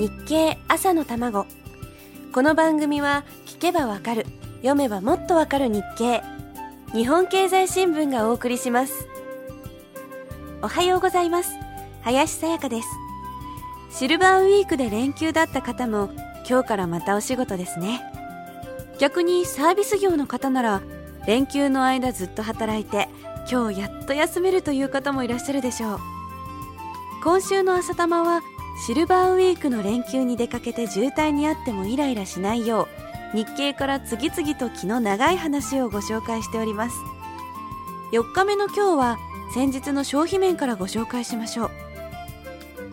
日経朝の卵。この番組は聞けばわかる読めばもっとわかる日経。日本経済新聞がお送りします。おはようございます。林さやかです。シルバーウィークで連休だった方も今日からまたお仕事ですね。逆にサービス業の方なら連休の間ずっと働いて今日やっと休めるという方もいらっしゃるでしょう。今週の朝玉はシルバーウィークの連休に出かけて渋滞にあってもイライラしないよう日経から次々と気の長い話をご紹介しております。4日目の今日は先日の消費面からご紹介しましょう。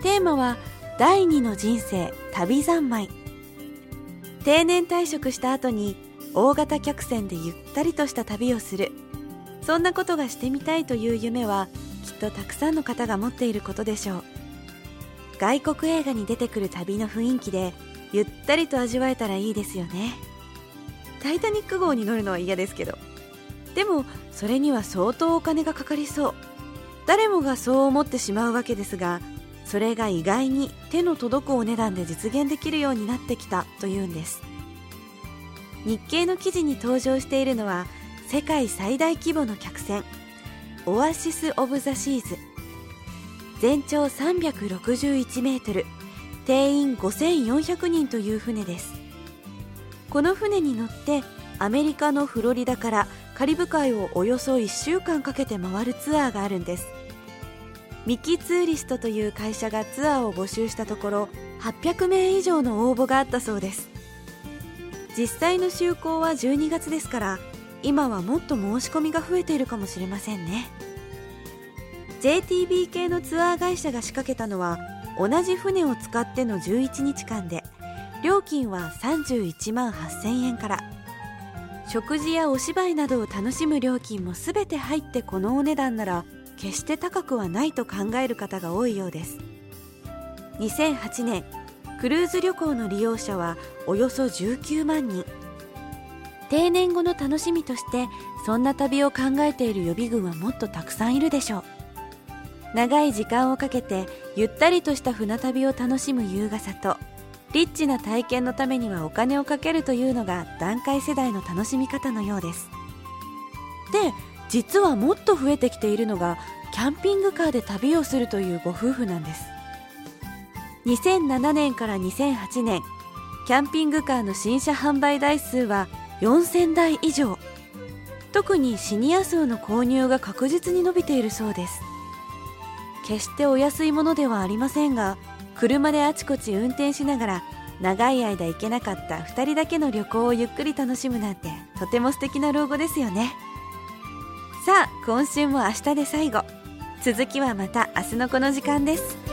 テーマは第二の人生旅三昧。定年退職した後に大型客船でゆったりとした旅をする。そんなことがしてみたいという夢はきっとたくさんの方が持っていることでしょう。外国映画に出てくる旅の雰囲気でゆったりと味わえたらいいですよね。タイタニック号に乗るのは嫌ですけど。でもそれには相当お金がかかりそう。誰もがそう思ってしまうわけですがそれが意外に手の届くお値段で実現できるようになってきたというんです。日経の記事に登場しているのは世界最大規模の客船オアシス・オブ・ザ・シーズ。全長361メートル定員5400人という船です。この船に乗ってアメリカのフロリダからカリブ海をおよそ1週間かけて回るツアーがあるんです。ミキツーリストという会社がツアーを募集したところ800名以上の応募があったそうです。実際の就航は12月ですから今はもっと申し込みが増えているかもしれませんね。JTB 系のツアー会社が仕掛けたのは同じ船を使っての11日間で料金は31万8000円から。食事やお芝居などを楽しむ料金も全て入ってこのお値段なら決して高くはないと考える方が多いようです。2008年クルーズ旅行の利用者はおよそ19万人。定年後の楽しみとしてそんな旅を考えている予備軍はもっとたくさんいるでしょう。長い時間をかけてゆったりとした船旅を楽しむ優雅さとリッチな体験のためにはお金をかけるというのが団塊世代の楽しみ方のようです。で実はもっと増えてきているのがキャンピングカーで旅をするというご夫婦なんです。2007年から2008年キャンピングカーの新車販売台数は4000台以上。特にシニア層の購入が確実に伸びているそうです。決してお安いものではありませんが車であちこち運転しながら長い間行けなかった2人だけの旅行をゆっくり楽しむなんてとても素敵な老後ですよね。さあ今週も明日で最後。続きはまた明日のこの時間です。